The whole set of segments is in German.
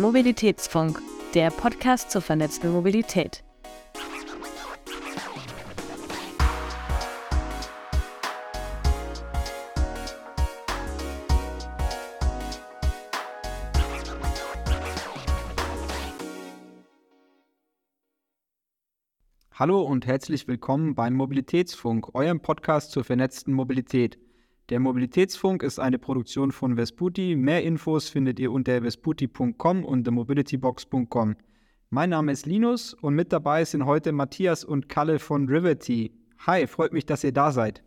Mobilitätsfunk, der Podcast zur vernetzten Mobilität. Hallo und herzlich willkommen beim Mobilitätsfunk, eurem Podcast zur vernetzten Mobilität. Der Mobilitätsfunk ist eine Produktion von Vesputi. Mehr Infos findet ihr unter vesputi.com und themobilitybox.com. Mein Name ist Linus und mit dabei sind heute Matthias und Kalle von Riverty. Hi, freut mich, dass ihr da seid.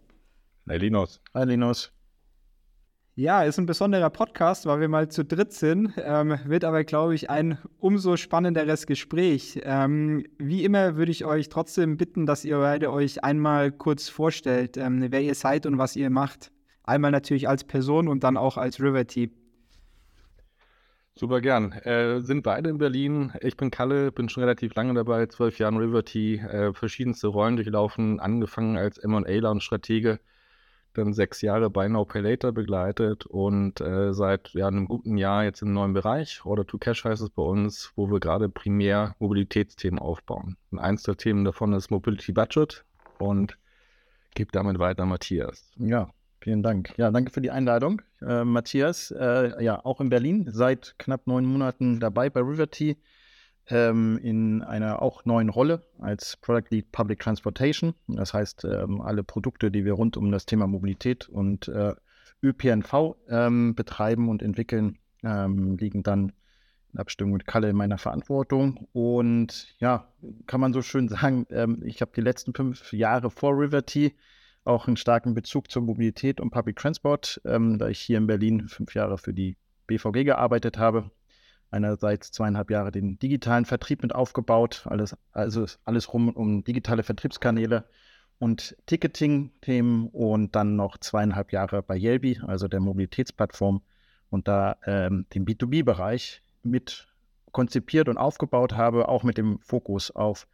Hi Linus. Hi Linus. Ja, ist ein besonderer Podcast, weil wir mal zu dritt sind. Ähm, wird aber, glaube ich, ein umso spannenderes Gespräch. Ähm, wie immer würde ich euch trotzdem bitten, dass ihr beide euch einmal kurz vorstellt, ähm, wer ihr seid und was ihr macht. Einmal natürlich als Person und dann auch als River Team. Super gern. Äh, sind beide in Berlin. Ich bin Kalle, bin schon relativ lange dabei, zwölf Jahren Riverty, äh, verschiedenste Rollen durchlaufen, angefangen als M&A und Stratege dann sechs Jahre bei No Pay Later begleitet und äh, seit ja, einem guten Jahr jetzt im neuen Bereich, Order to Cash heißt es bei uns, wo wir gerade primär Mobilitätsthemen aufbauen. Und eins der Themen davon ist Mobility Budget und gebe damit weiter Matthias. Ja, vielen Dank. Ja, danke für die Einladung. Äh, Matthias, äh, ja, auch in Berlin, seit knapp neun Monaten dabei bei Riverty ähm, in einer auch neuen Rolle als Product Lead Public Transportation. Das heißt, ähm, alle Produkte, die wir rund um das Thema Mobilität und äh, ÖPNV ähm, betreiben und entwickeln, ähm, liegen dann in Abstimmung mit Kalle in meiner Verantwortung. Und ja, kann man so schön sagen, ähm, ich habe die letzten fünf Jahre vor Riverty auch einen starken Bezug zur Mobilität und Public Transport, ähm, da ich hier in Berlin fünf Jahre für die BVG gearbeitet habe einerseits zweieinhalb Jahre den digitalen Vertrieb mit aufgebaut, alles, also alles rum um digitale Vertriebskanäle und Ticketing-Themen und dann noch zweieinhalb Jahre bei Yelby, also der Mobilitätsplattform und da ähm, den B2B-Bereich mit konzipiert und aufgebaut habe, auch mit dem Fokus auf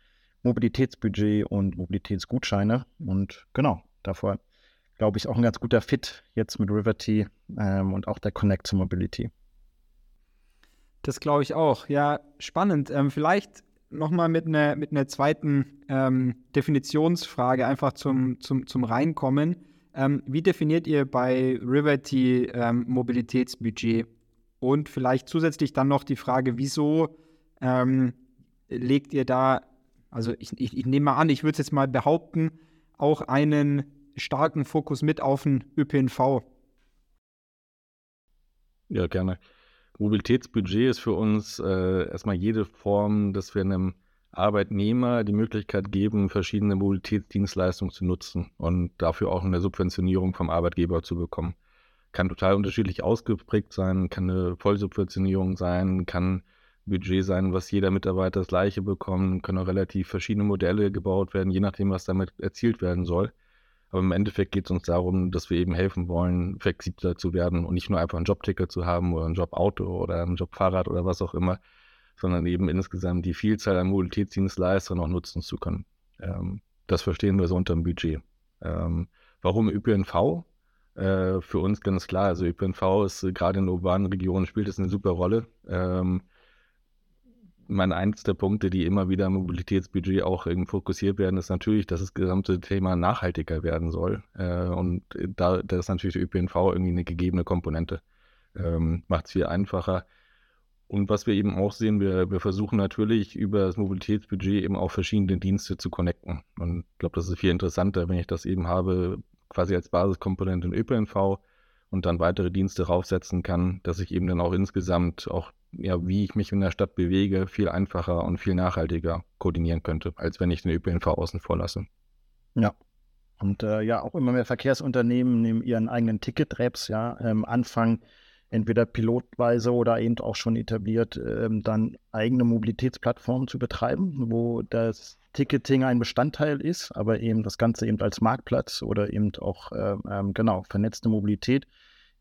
Mobilitätsbudget und Mobilitätsgutscheine. Und genau, davor glaube ich auch ein ganz guter Fit jetzt mit Riverty ähm, und auch der Connect to Mobility. Das glaube ich auch. Ja, spannend. Ähm, vielleicht nochmal mit einer mit einer zweiten ähm, Definitionsfrage einfach zum, zum, zum Reinkommen. Ähm, wie definiert ihr bei Riverty ähm, Mobilitätsbudget? Und vielleicht zusätzlich dann noch die Frage, wieso ähm, legt ihr da, also ich, ich, ich nehme mal an, ich würde es jetzt mal behaupten, auch einen starken Fokus mit auf den ÖPNV? Ja, gerne. Mobilitätsbudget ist für uns äh, erstmal jede Form, dass wir einem Arbeitnehmer die Möglichkeit geben, verschiedene Mobilitätsdienstleistungen zu nutzen und dafür auch eine Subventionierung vom Arbeitgeber zu bekommen. Kann total unterschiedlich ausgeprägt sein, kann eine Vollsubventionierung sein, kann Budget sein, was jeder Mitarbeiter das gleiche bekommt, können auch relativ verschiedene Modelle gebaut werden, je nachdem, was damit erzielt werden soll. Aber im Endeffekt geht es uns darum, dass wir eben helfen wollen, flexibler zu werden und nicht nur einfach ein Jobticket zu haben oder ein Jobauto oder ein Jobfahrrad oder was auch immer, sondern eben insgesamt die Vielzahl an Mobilitätsdienstleistern auch nutzen zu können. Ähm, das verstehen wir so unter dem Budget. Ähm, warum ÖPNV? Äh, für uns ganz klar, also ÖPNV ist äh, gerade in urbanen Regionen spielt es eine super Rolle. Ähm, mein eins der Punkte, die immer wieder im Mobilitätsbudget auch fokussiert werden, ist natürlich, dass das gesamte Thema nachhaltiger werden soll. Äh, und da, da ist natürlich der ÖPNV irgendwie eine gegebene Komponente. Ähm, Macht es viel einfacher. Und was wir eben auch sehen, wir, wir versuchen natürlich über das Mobilitätsbudget eben auch verschiedene Dienste zu connecten. Und ich glaube, das ist viel interessanter, wenn ich das eben habe, quasi als Basiskomponente in ÖPNV und dann weitere Dienste raufsetzen kann, dass ich eben dann auch insgesamt auch ja, wie ich mich in der Stadt bewege, viel einfacher und viel nachhaltiger koordinieren könnte, als wenn ich den ÖPNV außen vor lasse. Ja. Und äh, ja, auch immer mehr Verkehrsunternehmen nehmen ihren eigenen Ticket-Raps, ja, ähm, anfangen, entweder pilotweise oder eben auch schon etabliert, ähm, dann eigene Mobilitätsplattformen zu betreiben, wo das Ticketing ein Bestandteil ist, aber eben das Ganze eben als Marktplatz oder eben auch, äh, ähm, genau, vernetzte Mobilität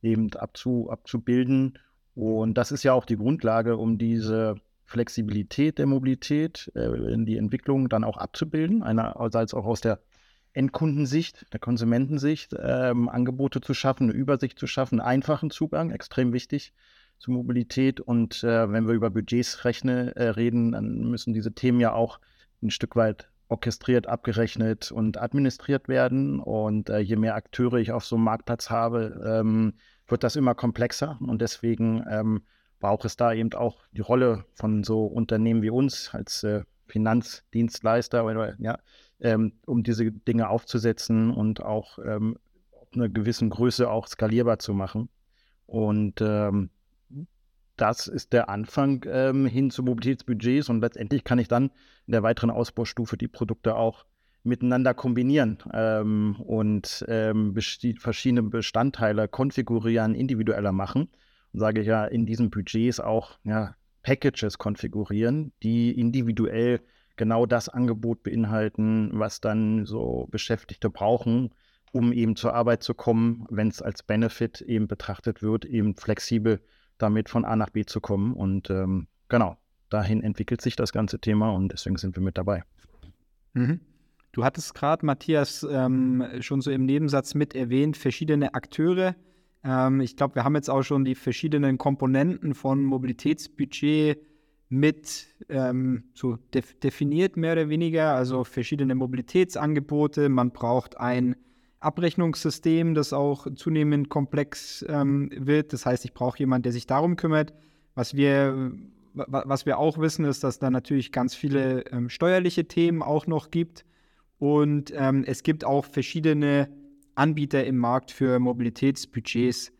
eben abzu, abzubilden und das ist ja auch die Grundlage, um diese Flexibilität der Mobilität äh, in die Entwicklung dann auch abzubilden. Einerseits auch aus der Endkundensicht, der Konsumentensicht, ähm, Angebote zu schaffen, eine Übersicht zu schaffen, einfachen Zugang, extrem wichtig zur Mobilität. Und äh, wenn wir über Budgets rechne, äh, reden, dann müssen diese Themen ja auch ein Stück weit orchestriert, abgerechnet und administriert werden. Und äh, je mehr Akteure ich auf so einem Marktplatz habe, ähm, wird das immer komplexer. Und deswegen ähm, braucht es da eben auch die Rolle von so Unternehmen wie uns als äh, Finanzdienstleister oder ja, ähm, um diese Dinge aufzusetzen und auch ähm, einer gewissen Größe auch skalierbar zu machen. Und ähm, das ist der Anfang ähm, hin zu Mobilitätsbudgets und letztendlich kann ich dann in der weiteren Ausbaustufe die Produkte auch miteinander kombinieren ähm, und ähm, verschiedene Bestandteile konfigurieren, individueller machen. Und sage ich ja, in diesen Budgets auch ja, Packages konfigurieren, die individuell genau das Angebot beinhalten, was dann so Beschäftigte brauchen, um eben zur Arbeit zu kommen, wenn es als Benefit eben betrachtet wird, eben flexibel damit von A nach B zu kommen. Und ähm, genau, dahin entwickelt sich das ganze Thema und deswegen sind wir mit dabei. Mhm. Du hattest gerade, Matthias, ähm, schon so im Nebensatz mit erwähnt, verschiedene Akteure. Ähm, ich glaube, wir haben jetzt auch schon die verschiedenen Komponenten von Mobilitätsbudget mit ähm, so def definiert, mehr oder weniger. Also verschiedene Mobilitätsangebote. Man braucht ein Abrechnungssystem, das auch zunehmend komplex ähm, wird. Das heißt, ich brauche jemanden, der sich darum kümmert. Was wir, was wir auch wissen, ist, dass da natürlich ganz viele ähm, steuerliche Themen auch noch gibt. Und ähm, es gibt auch verschiedene Anbieter im Markt für Mobilitätsbudgets,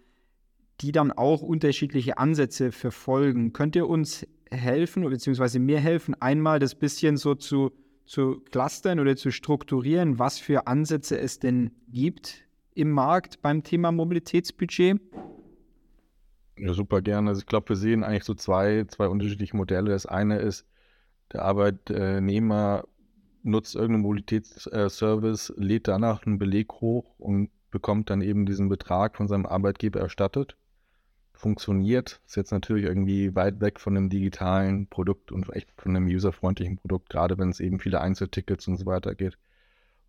die dann auch unterschiedliche Ansätze verfolgen. Könnt ihr uns helfen, beziehungsweise mir helfen, einmal das bisschen so zu zu clustern oder zu strukturieren, was für Ansätze es denn gibt im Markt beim Thema Mobilitätsbudget? Ja, super gerne. Also ich glaube, wir sehen eigentlich so zwei, zwei unterschiedliche Modelle. Das eine ist, der Arbeitnehmer nutzt irgendeinen Mobilitätsservice, lädt danach einen Beleg hoch und bekommt dann eben diesen Betrag von seinem Arbeitgeber erstattet funktioniert. Ist jetzt natürlich irgendwie weit weg von einem digitalen Produkt und echt von einem userfreundlichen Produkt, gerade wenn es eben viele Einzeltickets und so weiter geht.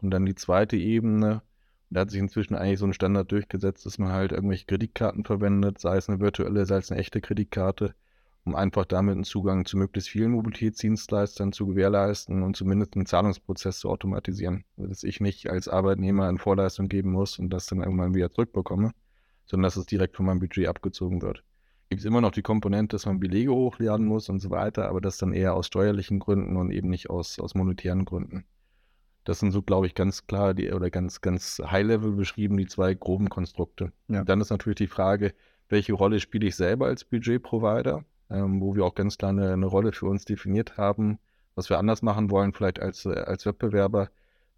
Und dann die zweite Ebene, da hat sich inzwischen eigentlich so ein Standard durchgesetzt, dass man halt irgendwelche Kreditkarten verwendet, sei es eine virtuelle, sei es eine echte Kreditkarte, um einfach damit einen Zugang zu möglichst vielen Mobilitätsdienstleistern zu gewährleisten und zumindest einen Zahlungsprozess zu automatisieren, dass ich nicht als Arbeitnehmer in Vorleistung geben muss und das dann irgendwann wieder zurückbekomme sondern dass es direkt von meinem Budget abgezogen wird. Gibt es immer noch die Komponente, dass man Belege hochladen muss und so weiter, aber das dann eher aus steuerlichen Gründen und eben nicht aus, aus monetären Gründen. Das sind so, glaube ich, ganz klar die, oder ganz, ganz high-level beschrieben, die zwei groben Konstrukte. Ja. dann ist natürlich die Frage, welche Rolle spiele ich selber als Budget-Provider, ähm, wo wir auch ganz klar eine, eine, Rolle für uns definiert haben, was wir anders machen wollen, vielleicht als, als Wettbewerber,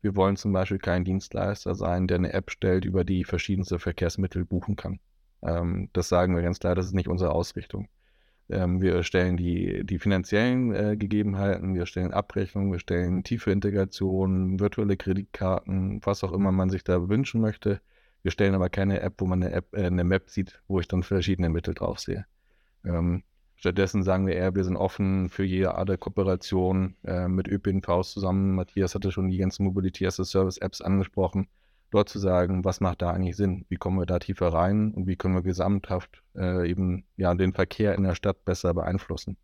wir wollen zum Beispiel kein Dienstleister sein, der eine App stellt, über die verschiedenste Verkehrsmittel buchen kann. Ähm, das sagen wir ganz klar, das ist nicht unsere Ausrichtung. Ähm, wir stellen die, die finanziellen äh, Gegebenheiten, wir stellen Abrechnungen, wir stellen tiefe Integrationen, virtuelle Kreditkarten, was auch immer man sich da wünschen möchte. Wir stellen aber keine App, wo man eine, App, äh, eine Map sieht, wo ich dann verschiedene Mittel drauf sehe. Ähm, Stattdessen sagen wir eher, wir sind offen für jede Art der Kooperation äh, mit ÖPNVs zusammen. Matthias hatte schon die ganzen Mobility as a Service Apps angesprochen. Dort zu sagen, was macht da eigentlich Sinn? Wie kommen wir da tiefer rein und wie können wir gesamthaft äh, eben ja den Verkehr in der Stadt besser beeinflussen?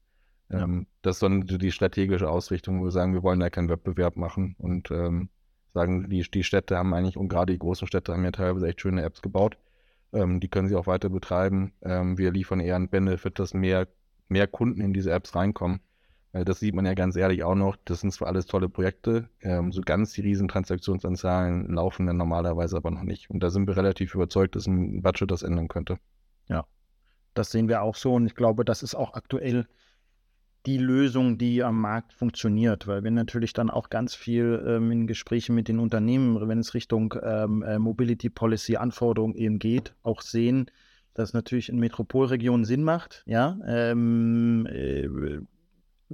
Ähm, ja. Das ist dann die strategische Ausrichtung, wo wir sagen, wir wollen da keinen Wettbewerb machen und ähm, sagen, die, die Städte haben eigentlich, und gerade die großen Städte haben ja teilweise echt schöne Apps gebaut. Ähm, die können sie auch weiter betreiben. Ähm, wir liefern eher einen Benefit, dass mehr mehr Kunden in diese Apps reinkommen. Weil das sieht man ja ganz ehrlich auch noch. Das sind zwar alles tolle Projekte, ähm, so ganz die riesen Transaktionsanzahlen laufen dann normalerweise aber noch nicht. Und da sind wir relativ überzeugt, dass ein Budget das ändern könnte. Ja, das sehen wir auch so. Und ich glaube, das ist auch aktuell die Lösung, die am Markt funktioniert, weil wir natürlich dann auch ganz viel ähm, in Gesprächen mit den Unternehmen, wenn es Richtung ähm, äh, Mobility Policy Anforderungen eben geht, auch sehen, das natürlich in Metropolregionen Sinn macht, ja, ähm, äh,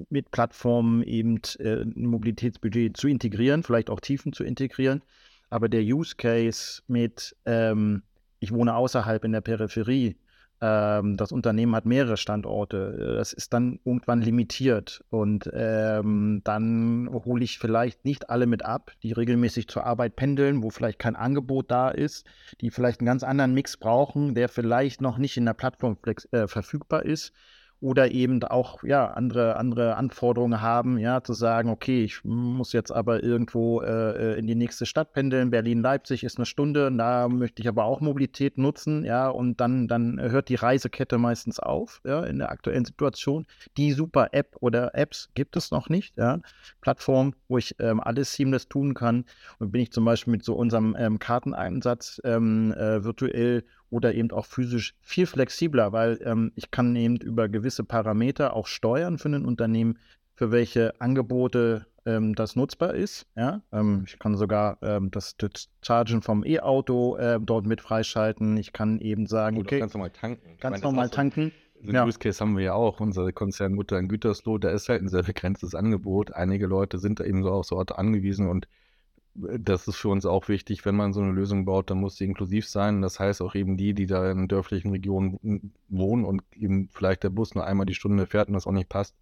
mit Plattformen eben äh, ein Mobilitätsbudget zu integrieren, vielleicht auch Tiefen zu integrieren. Aber der Use Case mit, ähm, ich wohne außerhalb in der Peripherie, ähm, das Unternehmen hat mehrere Standorte. Das ist dann irgendwann limitiert und ähm, dann hole ich vielleicht nicht alle mit ab, die regelmäßig zur Arbeit pendeln, wo vielleicht kein Angebot da ist, die vielleicht einen ganz anderen Mix brauchen, der vielleicht noch nicht in der Plattform äh, verfügbar ist oder eben auch ja andere andere Anforderungen haben, ja zu sagen, okay, ich muss jetzt aber irgendwo äh, in die nächste Stadt pendeln. Berlin Leipzig ist eine Stunde, da möchte ich aber auch Mobilität nutzen, ja und dann dann hört die Reisekette meistens auf, ja in der aktuellen Situation. Die super App oder Apps gibt es noch nicht, ja Plattform, wo ich ähm, alles seamless tun kann und bin ich zum Beispiel mit so unserem ähm, Karteneinsatz ähm, äh, virtuell oder eben auch physisch viel flexibler, weil ähm, ich kann eben über gewisse Parameter auch steuern für ein Unternehmen, für welche Angebote ähm, das nutzbar ist. Ja? Ähm, ich kann sogar ähm, das, das, Chargen vom E-Auto äh, dort mit freischalten. Ich kann eben sagen, Oder okay, ganz normal tanken. Ganz normal tanken. So ja. Use Case haben wir ja auch, unsere Konzernmutter in Gütersloh, da ist halt ein sehr begrenztes Angebot. Einige Leute sind da eben so auf so Orte angewiesen und das ist für uns auch wichtig, wenn man so eine Lösung baut, dann muss sie inklusiv sein. Das heißt auch eben die, die da in dörflichen Regionen wohnen und eben vielleicht der Bus nur einmal die Stunde fährt und das auch nicht passt,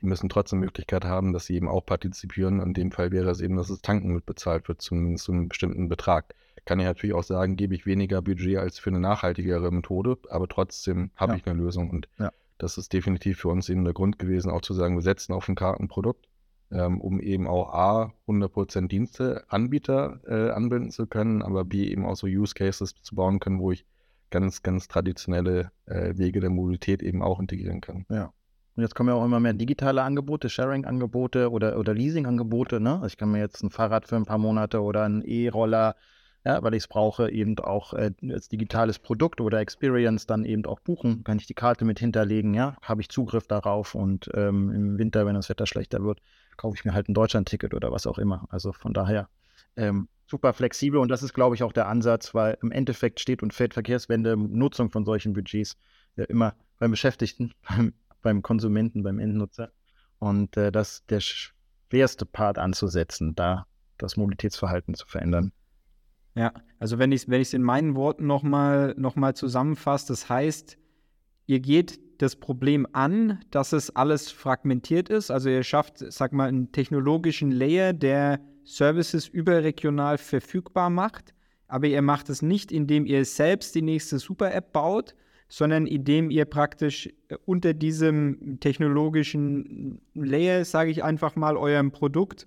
die müssen trotzdem Möglichkeit haben, dass sie eben auch partizipieren. In dem Fall wäre es eben, dass das Tanken mitbezahlt wird, zumindest zu einem bestimmten Betrag. Kann ich natürlich auch sagen, gebe ich weniger Budget als für eine nachhaltigere Methode, aber trotzdem habe ja. ich eine Lösung. Und ja. das ist definitiv für uns eben der Grund gewesen, auch zu sagen, wir setzen auf ein Kartenprodukt ähm, um eben auch A, 100% Diensteanbieter äh, anbinden zu können, aber B, eben auch so Use Cases zu bauen können, wo ich ganz, ganz traditionelle äh, Wege der Mobilität eben auch integrieren kann. Ja. Und jetzt kommen ja auch immer mehr digitale Angebote, Sharing-Angebote oder, oder Leasing-Angebote. Ne? Also ich kann mir jetzt ein Fahrrad für ein paar Monate oder einen E-Roller, ja, weil ich es brauche, eben auch äh, als digitales Produkt oder Experience dann eben auch buchen. Kann ich die Karte mit hinterlegen, ja, habe ich Zugriff darauf und ähm, im Winter, wenn das Wetter schlechter wird, kaufe ich mir halt ein Deutschland-Ticket oder was auch immer. Also von daher ähm, super flexibel und das ist, glaube ich, auch der Ansatz, weil im Endeffekt steht und fällt Verkehrswende, Nutzung von solchen Budgets ja immer beim Beschäftigten, beim, beim Konsumenten, beim Endnutzer. Und äh, das ist der schwerste Part anzusetzen, da das Mobilitätsverhalten zu verändern. Ja, also wenn ich es wenn in meinen Worten nochmal noch mal zusammenfasse, das heißt, ihr geht das Problem an, dass es alles fragmentiert ist. Also ihr schafft, sag mal, einen technologischen Layer, der Services überregional verfügbar macht. Aber ihr macht es nicht, indem ihr selbst die nächste Super-App baut, sondern indem ihr praktisch äh, unter diesem technologischen Layer, sage ich einfach mal, eurem Produkt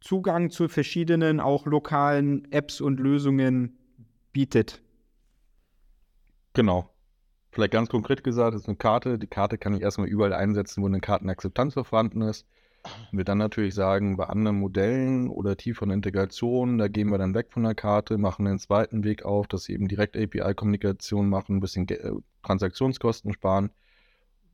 Zugang zu verschiedenen, auch lokalen Apps und Lösungen bietet. Genau. Vielleicht ganz konkret gesagt, das ist eine Karte. Die Karte kann ich erstmal überall einsetzen, wo eine Kartenakzeptanz vorhanden ist. Wir dann natürlich sagen, bei anderen Modellen oder tieferen Integrationen, da gehen wir dann weg von der Karte, machen den zweiten Weg auf, dass sie eben direkt API-Kommunikation machen, ein bisschen äh, Transaktionskosten sparen,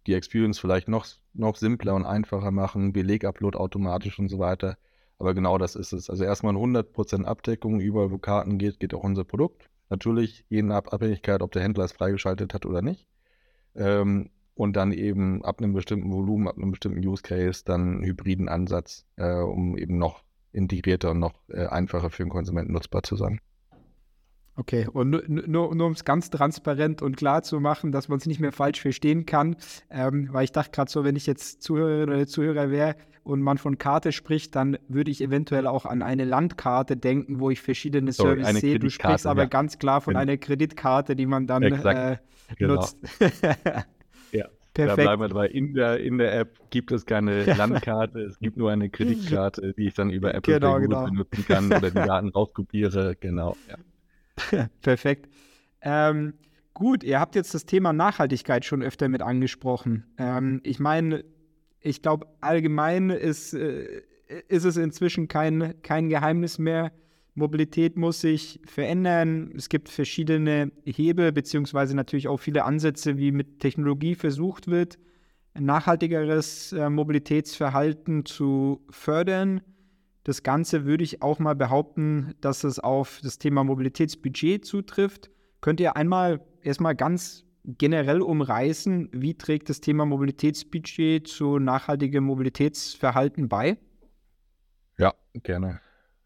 die Experience vielleicht noch, noch simpler und einfacher machen, Beleg-Upload automatisch und so weiter. Aber genau das ist es. Also erstmal eine 100% Abdeckung, überall wo Karten geht, geht auch unser Produkt. Natürlich je nach Abhängigkeit, ob der Händler es freigeschaltet hat oder nicht. Ähm, und dann eben ab einem bestimmten Volumen, ab einem bestimmten Use Case dann einen hybriden Ansatz, äh, um eben noch integrierter und noch äh, einfacher für den Konsumenten nutzbar zu sein. Okay, und nur, nur, nur um es ganz transparent und klar zu machen, dass man es nicht mehr falsch verstehen kann, ähm, weil ich dachte gerade so, wenn ich jetzt Zuhörer oder Zuhörer wäre und man von Karte spricht, dann würde ich eventuell auch an eine Landkarte denken, wo ich verschiedene Sorry, Services sehe. Du sprichst aber ja. ganz klar von genau. einer Kreditkarte, die man dann äh, genau. nutzt. ja. Perfekt. Da bleiben wir dabei. In der, in der App gibt es keine Landkarte, es gibt nur eine Kreditkarte, die ich dann über Apple genau, genau. benutzen kann oder die Daten rauskopiere. Genau. Ja. Perfekt. Ähm, gut, ihr habt jetzt das Thema Nachhaltigkeit schon öfter mit angesprochen. Ähm, ich meine, ich glaube, allgemein ist, äh, ist es inzwischen kein, kein Geheimnis mehr. Mobilität muss sich verändern. Es gibt verschiedene Hebel, beziehungsweise natürlich auch viele Ansätze, wie mit Technologie versucht wird, ein nachhaltigeres äh, Mobilitätsverhalten zu fördern. Das Ganze würde ich auch mal behaupten, dass es auf das Thema Mobilitätsbudget zutrifft. Könnt ihr einmal erstmal ganz generell umreißen, wie trägt das Thema Mobilitätsbudget zu nachhaltigem Mobilitätsverhalten bei? Ja, gerne.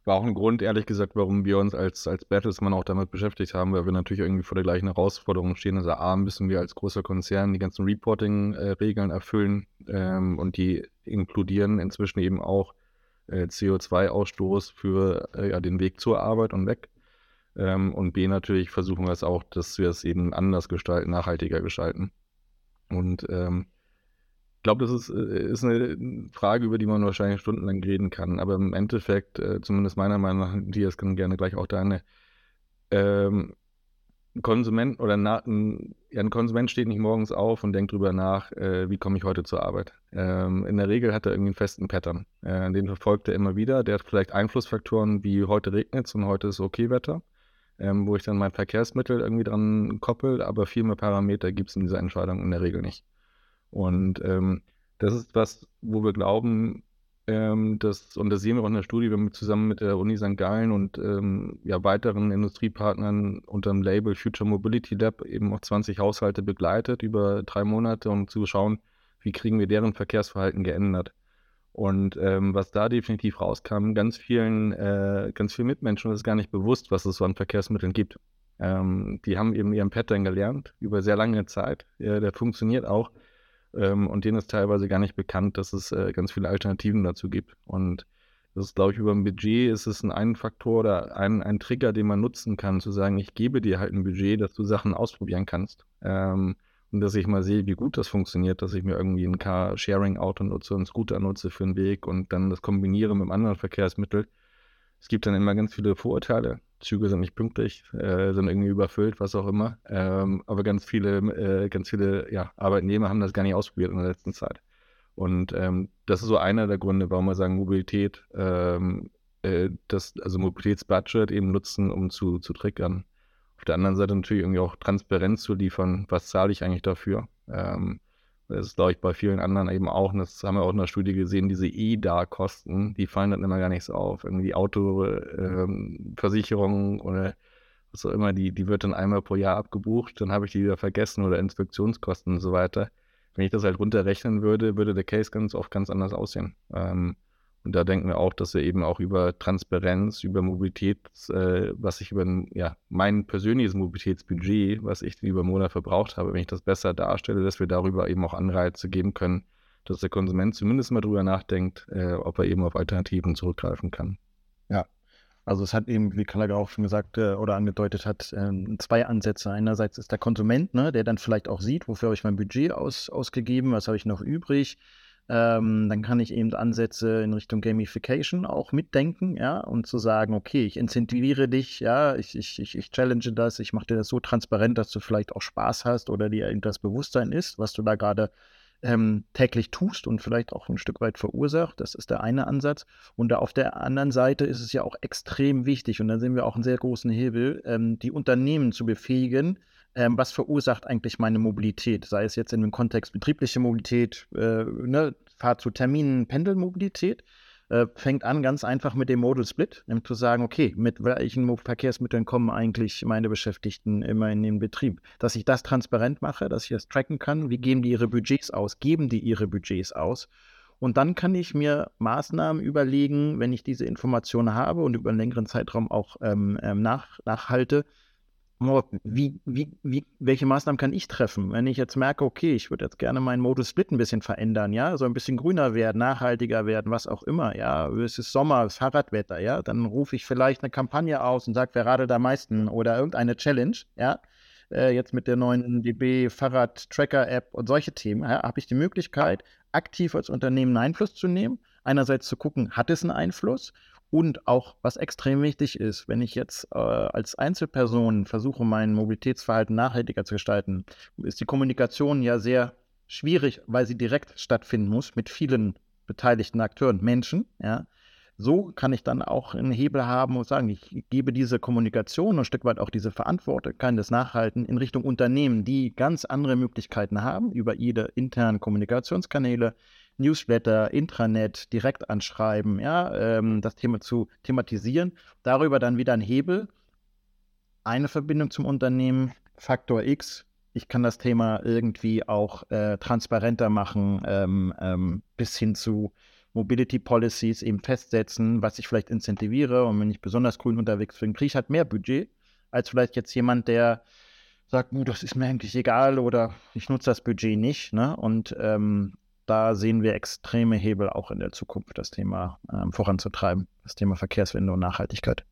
war auch ein Grund, ehrlich gesagt, warum wir uns als, als Battlesman auch damit beschäftigt haben, weil wir natürlich irgendwie vor der gleichen Herausforderung stehen. Also A, müssen wir als großer Konzern die ganzen Reporting-Regeln erfüllen ähm, und die inkludieren inzwischen eben auch äh, CO2-Ausstoß für äh, ja, den Weg zur Arbeit und weg. Ähm, und B, natürlich versuchen wir es auch, dass wir es eben anders gestalten, nachhaltiger gestalten. Und ähm, ich glaube, das ist, äh, ist eine Frage, über die man wahrscheinlich stundenlang reden kann. Aber im Endeffekt, äh, zumindest meiner Meinung nach, Dias kann gerne gleich auch deine, ähm, Konsument oder na, ein, ein Konsument steht nicht morgens auf und denkt drüber nach, äh, wie komme ich heute zur Arbeit. Ähm, in der Regel hat er irgendwie einen festen Pattern. Äh, den verfolgt er immer wieder. Der hat vielleicht Einflussfaktoren wie heute regnet es und heute ist okay Wetter, ähm, wo ich dann mein Verkehrsmittel irgendwie dran koppel, aber viel mehr Parameter gibt es in dieser Entscheidung in der Regel nicht. Und ähm, das ist was, wo wir glauben, ähm, dass, und das sehen wir auch in der Studie, wir haben zusammen mit der Uni St. Gallen und ähm, ja, weiteren Industriepartnern unter dem Label Future Mobility Lab eben auch 20 Haushalte begleitet über drei Monate, um zu schauen, wie kriegen wir deren Verkehrsverhalten geändert. Und ähm, was da definitiv rauskam, ganz vielen, äh, ganz vielen Mitmenschen ist gar nicht bewusst, was es so an Verkehrsmitteln gibt. Ähm, die haben eben ihren Pattern gelernt über sehr lange Zeit. Ja, der funktioniert auch. Ähm, und denen ist teilweise gar nicht bekannt, dass es äh, ganz viele Alternativen dazu gibt. Und das ist, glaube ich, über ein Budget ist es ein, Faktor oder ein, ein Trigger, den man nutzen kann, zu sagen, ich gebe dir halt ein Budget, dass du Sachen ausprobieren kannst. Ähm, und dass ich mal sehe, wie gut das funktioniert, dass ich mir irgendwie ein Car-Sharing-Auto nutze, einen Scooter nutze für einen Weg und dann das kombiniere mit einem anderen Verkehrsmittel. Es gibt dann immer ganz viele Vorurteile. Züge sind nicht pünktlich, äh, sind irgendwie überfüllt, was auch immer. Ähm, aber ganz viele, äh, ganz viele ja, Arbeitnehmer haben das gar nicht ausprobiert in der letzten Zeit. Und ähm, das ist so einer der Gründe, warum wir sagen, Mobilität, ähm, äh, das, also Mobilitätsbudget eben nutzen, um zu, zu triggern. Auf der anderen Seite natürlich irgendwie auch Transparenz zu liefern. Was zahle ich eigentlich dafür? Ähm, das ist, glaube ich, bei vielen anderen eben auch, und das haben wir auch in der Studie gesehen, diese E-Da-Kosten, die fallen dann immer gar nicht so auf. Irgendwie die Autoversicherung ähm, oder was auch immer, die, die wird dann einmal pro Jahr abgebucht, dann habe ich die wieder vergessen oder Inspektionskosten und so weiter. Wenn ich das halt runterrechnen würde, würde der Case ganz oft ganz anders aussehen. Ähm, und da denken wir auch, dass wir eben auch über Transparenz, über Mobilität, äh, was ich über ja, mein persönliches Mobilitätsbudget, was ich über Monat verbraucht habe, wenn ich das besser darstelle, dass wir darüber eben auch Anreize geben können, dass der Konsument zumindest mal drüber nachdenkt, äh, ob er eben auf Alternativen zurückgreifen kann. Ja, also es hat eben, wie Kallager auch schon gesagt äh, oder angedeutet hat, ähm, zwei Ansätze. Einerseits ist der Konsument, ne, der dann vielleicht auch sieht, wofür habe ich mein Budget aus, ausgegeben, was habe ich noch übrig ähm, dann kann ich eben Ansätze in Richtung Gamification auch mitdenken, ja, und zu sagen, okay, ich incentiviere dich, ja, ich, ich, ich, ich challenge das, ich mache dir das so transparent, dass du vielleicht auch Spaß hast oder dir das Bewusstsein ist, was du da gerade ähm, täglich tust und vielleicht auch ein Stück weit verursacht. Das ist der eine Ansatz. Und auf der anderen Seite ist es ja auch extrem wichtig, und da sehen wir auch einen sehr großen Hebel, ähm, die Unternehmen zu befähigen, ähm, was verursacht eigentlich meine Mobilität, sei es jetzt in dem Kontext betriebliche Mobilität, äh, ne, Fahrt zu Terminen, Pendelmobilität, äh, fängt an ganz einfach mit dem Modal Split, nämlich zu sagen, okay, mit welchen Verkehrsmitteln kommen eigentlich meine Beschäftigten immer in den Betrieb, dass ich das transparent mache, dass ich das tracken kann, wie geben die ihre Budgets aus, geben die ihre Budgets aus? Und dann kann ich mir Maßnahmen überlegen, wenn ich diese Informationen habe und über einen längeren Zeitraum auch ähm, ähm nach, nachhalte, wie, wie, wie, welche Maßnahmen kann ich treffen? Wenn ich jetzt merke, okay, ich würde jetzt gerne meinen Modus Split ein bisschen verändern, ja, so ein bisschen grüner werden, nachhaltiger werden, was auch immer, ja, es ist Sommer, es ist Fahrradwetter, ja, dann rufe ich vielleicht eine Kampagne aus und sage, wer radelt am meisten oder irgendeine Challenge, ja, äh, jetzt mit der neuen DB Fahrrad Tracker App und solche Themen, ja, habe ich die Möglichkeit, aktiv als Unternehmen Einfluss zu nehmen, einerseits zu gucken, hat es einen Einfluss und auch, was extrem wichtig ist, wenn ich jetzt äh, als Einzelperson versuche, mein Mobilitätsverhalten nachhaltiger zu gestalten, ist die Kommunikation ja sehr schwierig, weil sie direkt stattfinden muss mit vielen beteiligten Akteuren, Menschen. Ja. So kann ich dann auch einen Hebel haben und sagen, ich gebe diese Kommunikation und ein Stück weit auch diese Verantwortung, kann das nachhalten in Richtung Unternehmen, die ganz andere Möglichkeiten haben über ihre internen Kommunikationskanäle, Newsletter, Intranet, direkt anschreiben, ja, ähm, das Thema zu thematisieren. Darüber dann wieder ein Hebel, eine Verbindung zum Unternehmen, Faktor X. Ich kann das Thema irgendwie auch äh, transparenter machen, ähm, ähm, bis hin zu Mobility Policies eben festsetzen, was ich vielleicht incentiviere. Und wenn ich besonders grün unterwegs bin, kriege ich halt mehr Budget, als vielleicht jetzt jemand, der sagt, das ist mir eigentlich egal oder ich nutze das Budget nicht. Ne? Und ähm, da sehen wir extreme Hebel auch in der Zukunft, das Thema ähm, voranzutreiben, das Thema Verkehrswende und Nachhaltigkeit.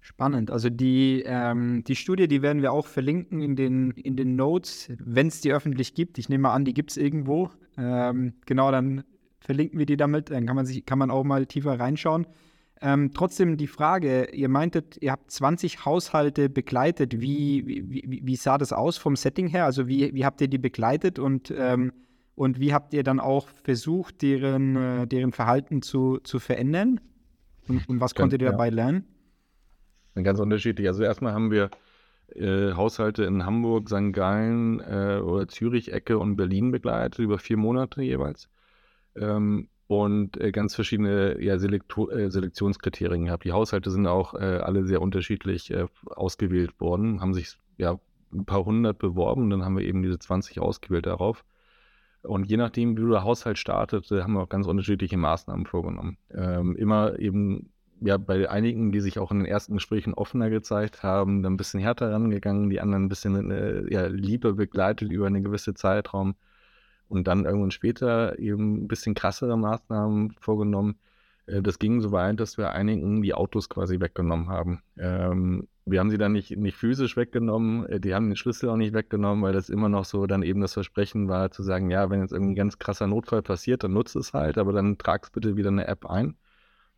Spannend. Also die, ähm, die Studie, die werden wir auch verlinken in den, in den Notes, wenn es die öffentlich gibt. Ich nehme mal an, die gibt es irgendwo. Ähm, genau, dann verlinken wir die damit. Dann kann man, sich, kann man auch mal tiefer reinschauen. Ähm, trotzdem die Frage, ihr meintet, ihr habt 20 Haushalte begleitet. Wie, wie, wie sah das aus vom Setting her? Also wie, wie habt ihr die begleitet und, ähm, und wie habt ihr dann auch versucht, deren, äh, deren Verhalten zu, zu verändern? Und, und was konntet ihr dabei lernen? Ganz unterschiedlich. Also erstmal haben wir äh, Haushalte in Hamburg, St. Gallen äh, oder Zürich-Ecke und Berlin begleitet, über vier Monate jeweils. Ähm, und äh, ganz verschiedene ja, Selekto äh, Selektionskriterien gehabt. Die Haushalte sind auch äh, alle sehr unterschiedlich äh, ausgewählt worden, haben sich ja ein paar hundert beworben, dann haben wir eben diese 20 ausgewählt darauf. Und je nachdem, wie der Haushalt startet, haben wir auch ganz unterschiedliche Maßnahmen vorgenommen. Ähm, immer eben ja, bei einigen, die sich auch in den ersten Gesprächen offener gezeigt haben, dann ein bisschen härter rangegangen, die anderen ein bisschen äh, ja, lieber begleitet über einen gewissen Zeitraum und dann irgendwann später eben ein bisschen krassere Maßnahmen vorgenommen. Äh, das ging so weit, dass wir einigen die Autos quasi weggenommen haben. Ähm, wir haben sie dann nicht, nicht physisch weggenommen, äh, die haben den Schlüssel auch nicht weggenommen, weil das immer noch so dann eben das Versprechen war, zu sagen, ja, wenn jetzt irgendwie ein ganz krasser Notfall passiert, dann nutzt es halt, aber dann trag's bitte wieder eine App ein.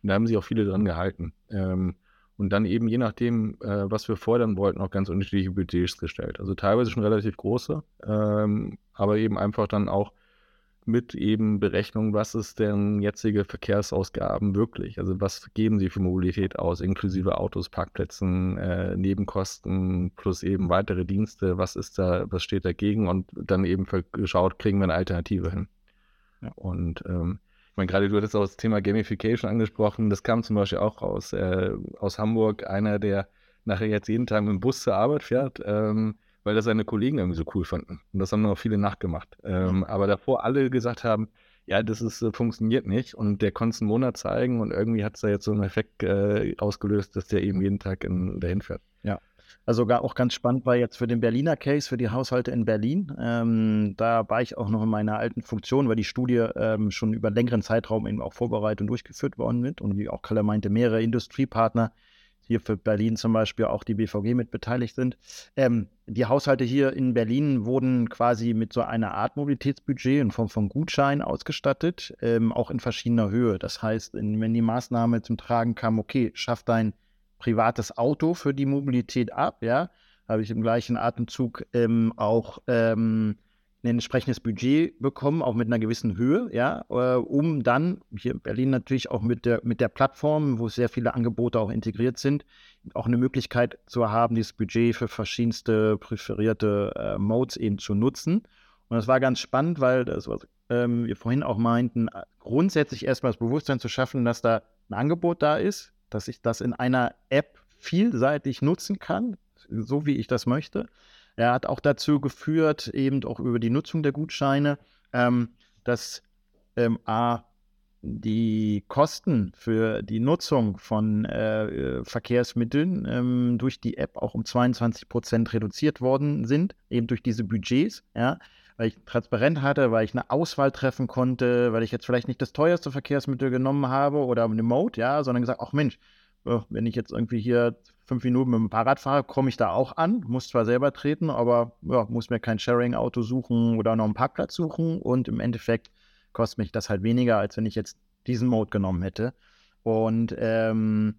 Und da haben sich auch viele dran gehalten. Ähm, und dann eben je nachdem, äh, was wir fordern wollten, auch ganz unterschiedliche Budgets gestellt. Also teilweise schon relativ große, ähm, aber eben einfach dann auch mit eben Berechnung, was ist denn jetzige Verkehrsausgaben wirklich? Also was geben sie für Mobilität aus, inklusive Autos, Parkplätzen, äh, Nebenkosten plus eben weitere Dienste, was ist da, was steht dagegen und dann eben geschaut, kriegen wir eine Alternative hin. Ja. Und ähm, meine, gerade du hattest auch das Thema Gamification angesprochen. Das kam zum Beispiel auch aus, äh, aus Hamburg. Einer, der nachher jetzt jeden Tag mit dem Bus zur Arbeit fährt, ähm, weil das seine Kollegen irgendwie so cool fanden. Und das haben noch viele nachgemacht. Ähm, aber davor alle gesagt haben, ja, das ist, äh, funktioniert nicht. Und der konnte es einen Monat zeigen und irgendwie hat es da jetzt so einen Effekt äh, ausgelöst, dass der eben jeden Tag in, dahin fährt. Ja. Also gar auch ganz spannend war jetzt für den Berliner Case, für die Haushalte in Berlin. Ähm, da war ich auch noch in meiner alten Funktion, weil die Studie ähm, schon über einen längeren Zeitraum eben auch vorbereitet und durchgeführt worden ist. Und wie auch Kalle meinte, mehrere Industriepartner, hier für Berlin zum Beispiel auch die BVG mit beteiligt sind. Ähm, die Haushalte hier in Berlin wurden quasi mit so einer Art Mobilitätsbudget in Form von Gutschein ausgestattet, ähm, auch in verschiedener Höhe. Das heißt, in, wenn die Maßnahme zum Tragen kam, okay, schaff dein privates Auto für die Mobilität ab, ja, habe ich im gleichen Atemzug ähm, auch ähm, ein entsprechendes Budget bekommen, auch mit einer gewissen Höhe, ja, äh, um dann hier in Berlin natürlich auch mit der, mit der Plattform, wo sehr viele Angebote auch integriert sind, auch eine Möglichkeit zu haben, dieses Budget für verschiedenste präferierte äh, Modes eben zu nutzen. Und das war ganz spannend, weil das, was ähm, wir vorhin auch meinten, grundsätzlich erstmal das Bewusstsein zu schaffen, dass da ein Angebot da ist, dass ich das in einer App vielseitig nutzen kann, so wie ich das möchte. Er hat auch dazu geführt, eben auch über die Nutzung der Gutscheine, ähm, dass ähm, A, die Kosten für die Nutzung von äh, Verkehrsmitteln ähm, durch die App auch um 22 Prozent reduziert worden sind, eben durch diese Budgets, ja, weil ich transparent hatte, weil ich eine Auswahl treffen konnte, weil ich jetzt vielleicht nicht das teuerste Verkehrsmittel genommen habe oder eine Mode, ja, sondern gesagt, ach Mensch, wenn ich jetzt irgendwie hier fünf Minuten mit dem Fahrrad fahre, komme ich da auch an, muss zwar selber treten, aber ja, muss mir kein Sharing-Auto suchen oder noch einen Parkplatz suchen und im Endeffekt kostet mich das halt weniger, als wenn ich jetzt diesen Mode genommen hätte. Und ähm,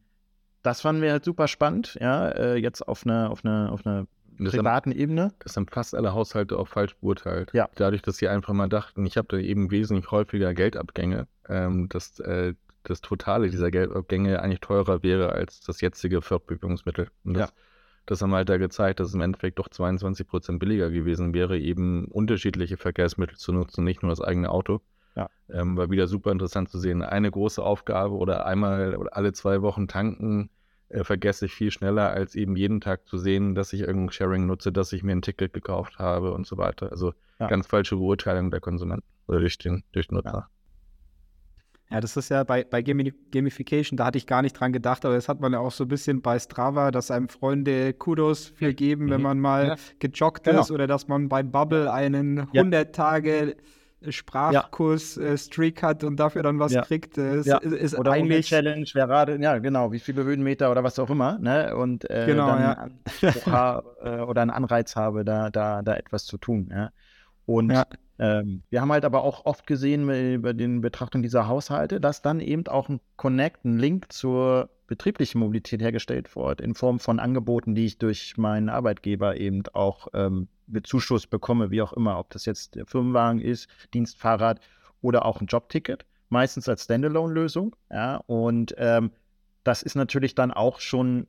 das fanden wir halt super spannend, ja, äh, jetzt auf einer auf eine, auf eine privaten haben, Ebene. Das haben fast alle Haushalte auch falsch beurteilt. Ja. Dadurch, dass sie einfach mal dachten, ich habe da eben wesentlich häufiger Geldabgänge, ähm, dass äh, das Totale dieser Geldabgänge eigentlich teurer wäre als das jetzige Fortbewegungsmittel. Und das, ja. das haben wir halt da gezeigt, dass es im Endeffekt doch 22 Prozent billiger gewesen wäre, eben unterschiedliche Verkehrsmittel zu nutzen, nicht nur das eigene Auto. Ja. Ähm, war wieder super interessant zu sehen. Eine große Aufgabe oder einmal oder alle zwei Wochen tanken äh, vergesse ich viel schneller, als eben jeden Tag zu sehen, dass ich irgendein Sharing nutze, dass ich mir ein Ticket gekauft habe und so weiter. Also ja. ganz falsche Beurteilung der Konsumenten oder durch den, durch den Nutzer. Ja, das ist ja bei, bei Gamification, da hatte ich gar nicht dran gedacht, aber das hat man ja auch so ein bisschen bei Strava, dass einem Freunde Kudos viel geben, mhm. wenn man mal ja. gejoggt genau. ist oder dass man beim Bubble einen ja. 100 Tage Sprachkurs ja. äh, Streak hat und dafür dann was ja. kriegt. Ist, ja. ist, ist oder eigentlich Challenge, wer gerade, ja genau, wie viele Höhenmeter oder was auch immer, ne? Und äh, genau, dann ja. äh, oder einen Anreiz habe, da, da, da etwas zu tun. Ja? Und ähm, wir haben halt aber auch oft gesehen bei den Betrachtungen dieser Haushalte, dass dann eben auch ein Connect, ein Link zur betrieblichen Mobilität hergestellt wird, in Form von Angeboten, die ich durch meinen Arbeitgeber eben auch ähm, Zuschuss bekomme, wie auch immer, ob das jetzt der Firmenwagen ist, Dienstfahrrad oder auch ein Jobticket, meistens als Standalone-Lösung. Ja, und ähm, das ist natürlich dann auch schon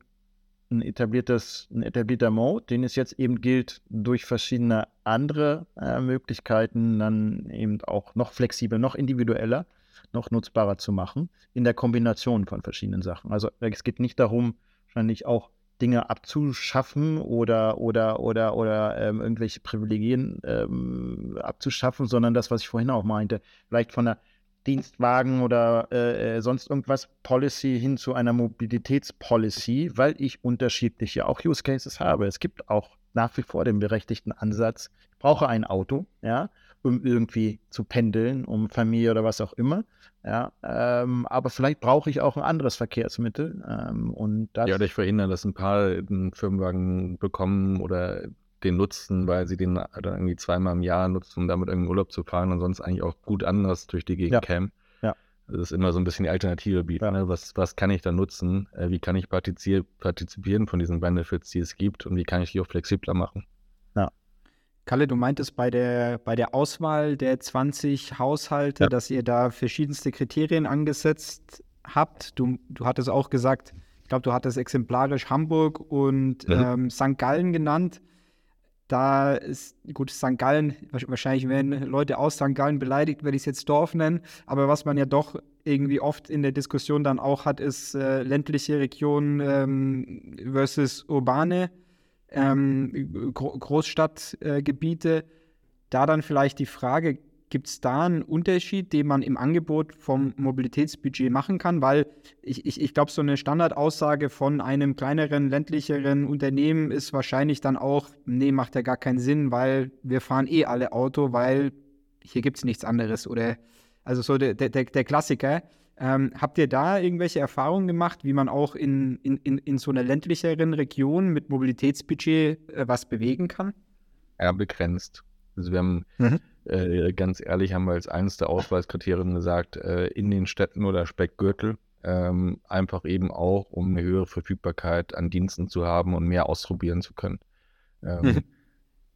ein etabliertes, ein etablierter Mode, den es jetzt eben gilt, durch verschiedene andere äh, Möglichkeiten dann eben auch noch flexibler, noch individueller, noch nutzbarer zu machen, in der Kombination von verschiedenen Sachen. Also es geht nicht darum, wahrscheinlich auch Dinge abzuschaffen oder oder oder oder ähm, irgendwelche Privilegien ähm, abzuschaffen, sondern das, was ich vorhin auch meinte, vielleicht von der Dienstwagen oder äh, äh, sonst irgendwas Policy hin zu einer Mobilitätspolicy, weil ich unterschiedliche auch Use Cases habe. Es gibt auch nach wie vor den berechtigten Ansatz, ich brauche ein Auto, ja, um irgendwie zu pendeln, um Familie oder was auch immer. Ja, ähm, aber vielleicht brauche ich auch ein anderes Verkehrsmittel. Ähm, und das ja, oder ich verhindere, dass ein paar einen Firmenwagen bekommen oder den nutzen, weil sie den dann irgendwie zweimal im Jahr nutzen, um damit irgendwie Urlaub zu fahren und sonst eigentlich auch gut anders durch die Gegend ja. kämen. Ja. Das ist immer so ein bisschen die Alternative bieten. Ja. Ne? Was, was kann ich da nutzen? Äh, wie kann ich partizipieren von diesen Benefits, die es gibt und wie kann ich die auch flexibler machen? Kalle, du meintest bei der, bei der Auswahl der 20 Haushalte, ja. dass ihr da verschiedenste Kriterien angesetzt habt. Du, du hattest auch gesagt, ich glaube, du hattest exemplarisch Hamburg und mhm. ähm, St. Gallen genannt. Da ist, gut, St. Gallen, wahrscheinlich werden Leute aus St. Gallen beleidigt, wenn ich es jetzt Dorf nenne. Aber was man ja doch irgendwie oft in der Diskussion dann auch hat, ist äh, ländliche Regionen ähm, versus urbane ähm, Gro Großstadtgebiete. da dann vielleicht die Frage, gibt es da einen Unterschied, den man im Angebot vom Mobilitätsbudget machen kann? Weil ich, ich, ich glaube, so eine Standardaussage von einem kleineren, ländlicheren Unternehmen ist wahrscheinlich dann auch, nee, macht ja gar keinen Sinn, weil wir fahren eh alle Auto, weil hier gibt es nichts anderes. Oder also so der, der, der Klassiker. Ähm, habt ihr da irgendwelche Erfahrungen gemacht, wie man auch in, in, in, so einer ländlicheren Region mit Mobilitätsbudget äh, was bewegen kann? Ja, begrenzt. Also wir haben, mhm. Äh, ganz ehrlich, haben wir als eines der Ausweiskriterien gesagt, äh, in den Städten oder Speckgürtel, ähm, einfach eben auch, um eine höhere Verfügbarkeit an Diensten zu haben und mehr ausprobieren zu können. Ähm, mhm.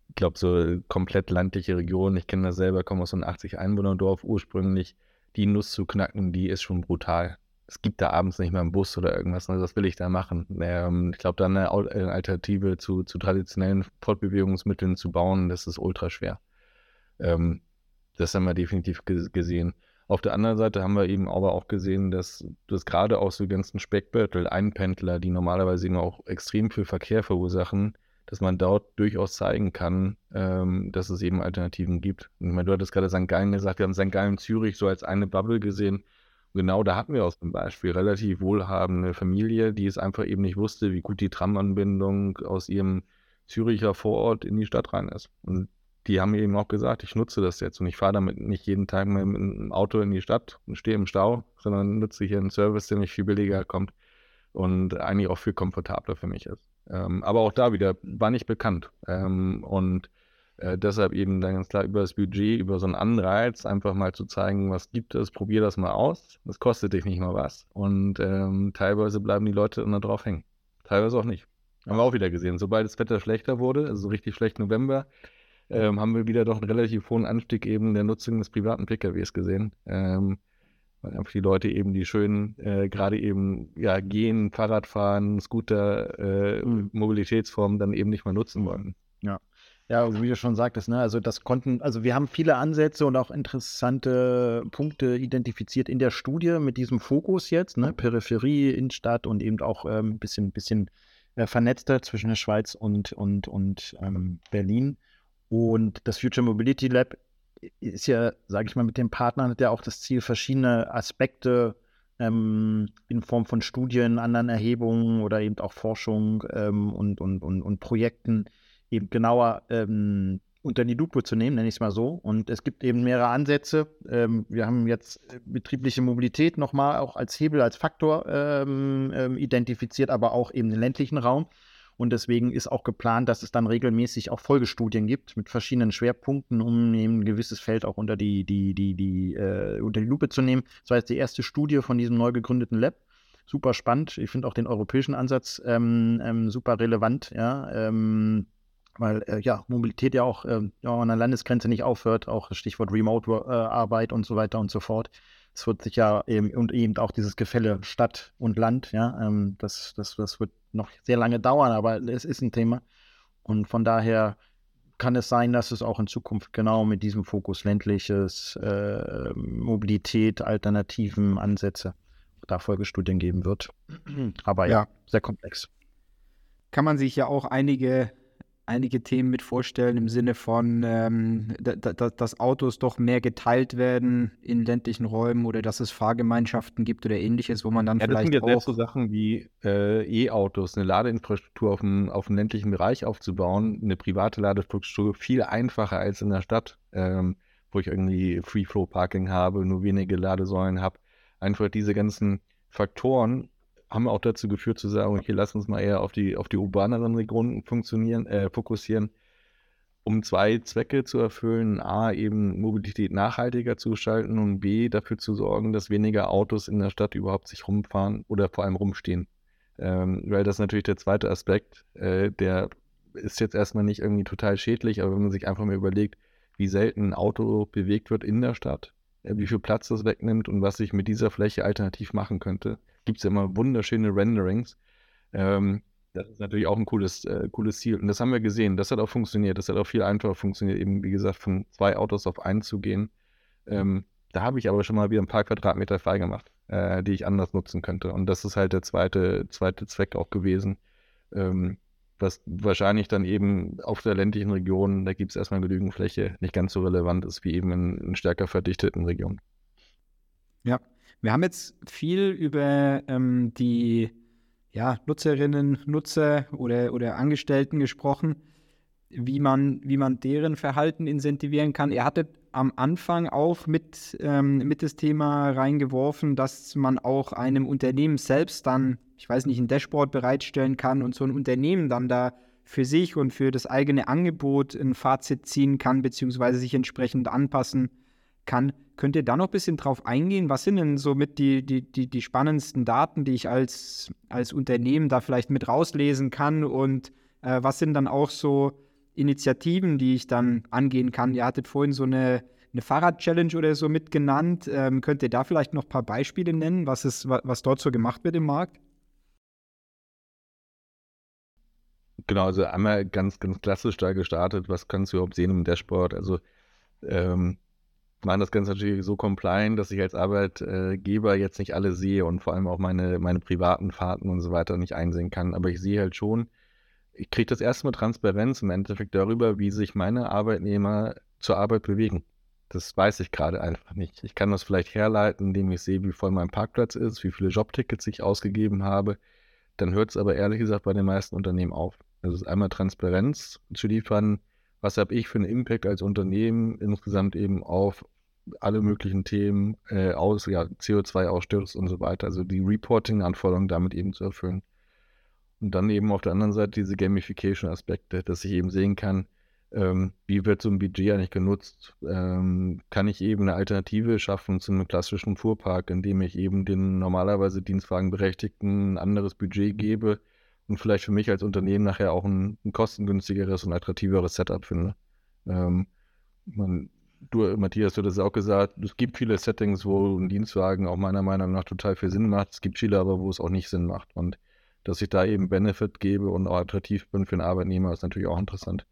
Ich glaube, so komplett landliche Regionen, ich kenne das selber, komme aus so einem 80-Einwohner-Dorf ursprünglich, die Nuss zu knacken, die ist schon brutal. Es gibt da abends nicht mal einen Bus oder irgendwas, also was will ich da machen? Ähm, ich glaube, da eine Alternative zu, zu traditionellen Fortbewegungsmitteln zu bauen, das ist ultra schwer. Ähm, das haben wir definitiv gesehen. Auf der anderen Seite haben wir eben aber auch gesehen, dass das gerade auch so ganzen Speckbeutel, Einpendler, die normalerweise eben auch extrem viel Verkehr verursachen, dass man dort durchaus zeigen kann, ähm, dass es eben Alternativen gibt. Und ich meine, du hattest gerade St. Gallen gesagt, wir haben St. Gallen Zürich so als eine Bubble gesehen. Und genau da hatten wir aus dem Beispiel relativ wohlhabende Familie, die es einfach eben nicht wusste, wie gut die Tramanbindung aus ihrem Züricher Vorort in die Stadt rein ist. Und die haben eben auch gesagt, ich nutze das jetzt und ich fahre damit nicht jeden Tag mit einem Auto in die Stadt und stehe im Stau, sondern nutze hier einen Service, der nicht viel billiger kommt und eigentlich auch viel komfortabler für mich ist. Ähm, aber auch da wieder war nicht bekannt. Ähm, und äh, deshalb eben dann ganz klar über das Budget, über so einen Anreiz, einfach mal zu zeigen, was gibt es, probier das mal aus. Das kostet dich nicht mal was. Und ähm, teilweise bleiben die Leute dann da drauf hängen. Teilweise auch nicht. Haben wir auch wieder gesehen. Sobald das Wetter schlechter wurde, also so richtig schlecht November, ähm, haben wir wieder doch einen relativ hohen Anstieg eben der Nutzung des privaten PKWs gesehen. Ähm, weil einfach die Leute eben die schönen, äh, gerade eben ja, gehen, Fahrradfahren, Scooter, äh, mhm. Mobilitätsformen dann eben nicht mehr nutzen wollen. Ja. Ja, also wie du schon sagtest, ne, also das konnten, also wir haben viele Ansätze und auch interessante Punkte identifiziert in der Studie mit diesem Fokus jetzt, ne, Peripherie, Innenstadt und eben auch ein ähm, bisschen, bisschen äh, vernetzter zwischen der Schweiz und, und, und ähm, Berlin. Und das Future Mobility Lab ist ja, sage ich mal, mit dem Partner hat ja auch das Ziel, verschiedene Aspekte ähm, in Form von Studien, anderen Erhebungen oder eben auch Forschung ähm, und, und, und, und Projekten eben genauer ähm, unter die Lupe zu nehmen, nenne ich es mal so. Und es gibt eben mehrere Ansätze. Ähm, wir haben jetzt äh, betriebliche Mobilität nochmal auch als Hebel, als Faktor ähm, ähm, identifiziert, aber auch eben den ländlichen Raum. Und deswegen ist auch geplant, dass es dann regelmäßig auch Folgestudien gibt mit verschiedenen Schwerpunkten, um eben ein gewisses Feld auch unter die, die, die, die, äh, unter die Lupe zu nehmen. Das war jetzt die erste Studie von diesem neu gegründeten Lab. Super spannend. Ich finde auch den europäischen Ansatz ähm, ähm, super relevant, ja. Ähm, weil äh, ja, Mobilität ja auch äh, ja, an der Landesgrenze nicht aufhört, auch Stichwort Remote-Arbeit und so weiter und so fort es wird sich ja eben und eben auch dieses Gefälle Stadt und Land, ja, ähm, das, das, das wird noch sehr lange dauern, aber es ist ein Thema. Und von daher kann es sein, dass es auch in Zukunft genau mit diesem Fokus ländliches, äh, Mobilität, Alternativen, Ansätze da Folgestudien geben wird. Aber ja, ja, sehr komplex. Kann man sich ja auch einige einige Themen mit vorstellen im Sinne von, ähm, dass Autos doch mehr geteilt werden in ländlichen Räumen oder dass es Fahrgemeinschaften gibt oder ähnliches, wo man dann ja, vielleicht das sind ja auch so Sachen wie äh, E-Autos, eine Ladeinfrastruktur auf dem, auf dem ländlichen Bereich aufzubauen, eine private Ladeinfrastruktur viel einfacher als in der Stadt, ähm, wo ich irgendwie Free-Flow-Parking habe, nur wenige Ladesäulen habe. Einfach diese ganzen Faktoren haben auch dazu geführt zu sagen, okay, lass uns mal eher auf die, auf die urbaneren Regionen funktionieren, äh, fokussieren, um zwei Zwecke zu erfüllen. A, eben Mobilität nachhaltiger zu gestalten und B, dafür zu sorgen, dass weniger Autos in der Stadt überhaupt sich rumfahren oder vor allem rumstehen. Ähm, weil das natürlich der zweite Aspekt, äh, der ist jetzt erstmal nicht irgendwie total schädlich, aber wenn man sich einfach mal überlegt, wie selten ein Auto bewegt wird in der Stadt, wie viel Platz das wegnimmt und was ich mit dieser Fläche alternativ machen könnte, gibt es ja immer wunderschöne Renderings. Ähm, das ist natürlich auch ein cooles, äh, cooles Ziel. Und das haben wir gesehen. Das hat auch funktioniert. Das hat auch viel einfacher funktioniert, eben wie gesagt, von zwei Autos auf einen zu gehen. Ähm, da habe ich aber schon mal wieder ein paar Quadratmeter freigemacht, äh, die ich anders nutzen könnte. Und das ist halt der zweite, zweite Zweck auch gewesen. Ähm, was wahrscheinlich dann eben auf der ländlichen Region, da gibt es erstmal genügend Fläche, nicht ganz so relevant ist wie eben in, in stärker verdichteten Regionen. Ja, wir haben jetzt viel über ähm, die ja, Nutzerinnen, Nutzer oder, oder Angestellten gesprochen, wie man, wie man deren Verhalten incentivieren kann. Ihr hattet am Anfang auch mit, ähm, mit das Thema reingeworfen, dass man auch einem Unternehmen selbst dann, ich weiß nicht, ein Dashboard bereitstellen kann und so ein Unternehmen dann da für sich und für das eigene Angebot ein Fazit ziehen kann, beziehungsweise sich entsprechend anpassen kann. Könnt ihr da noch ein bisschen drauf eingehen? Was sind denn so mit die, die, die, die spannendsten Daten, die ich als, als Unternehmen da vielleicht mit rauslesen kann? Und äh, was sind dann auch so Initiativen, die ich dann angehen kann? Ihr hattet vorhin so eine, eine Fahrrad-Challenge oder so mitgenannt. Ähm, könnt ihr da vielleicht noch ein paar Beispiele nennen, was, ist, was dort so gemacht wird im Markt? Genau, also einmal ganz, ganz klassisch da gestartet. Was kannst du überhaupt sehen im Dashboard? Also ähm, machen das Ganze natürlich so compliant, dass ich als Arbeitgeber jetzt nicht alle sehe und vor allem auch meine, meine privaten Fahrten und so weiter nicht einsehen kann. Aber ich sehe halt schon, ich kriege das erste Mal Transparenz im Endeffekt darüber, wie sich meine Arbeitnehmer zur Arbeit bewegen. Das weiß ich gerade einfach nicht. Ich kann das vielleicht herleiten, indem ich sehe, wie voll mein Parkplatz ist, wie viele Jobtickets ich ausgegeben habe. Dann hört es aber ehrlich gesagt bei den meisten Unternehmen auf. Also es ist einmal Transparenz zu liefern, was habe ich für einen Impact als Unternehmen insgesamt eben auf alle möglichen Themen äh, aus, ja, CO2-Ausstoß und so weiter, also die Reporting-Anforderungen damit eben zu erfüllen. Und dann eben auf der anderen Seite diese Gamification-Aspekte, dass ich eben sehen kann, ähm, wie wird so ein Budget eigentlich genutzt? Ähm, kann ich eben eine Alternative schaffen zu einem klassischen Fuhrpark, indem ich eben den normalerweise Dienstwagenberechtigten ein anderes Budget gebe, und vielleicht für mich als Unternehmen nachher auch ein, ein kostengünstigeres und attraktiveres Setup finde. Ähm, man, du, Matthias, du hast es auch gesagt, es gibt viele Settings, wo ein Dienstwagen auch meiner Meinung nach total viel Sinn macht. Es gibt viele aber, wo es auch nicht Sinn macht. Und dass ich da eben Benefit gebe und auch attraktiv bin für einen Arbeitnehmer, ist natürlich auch interessant.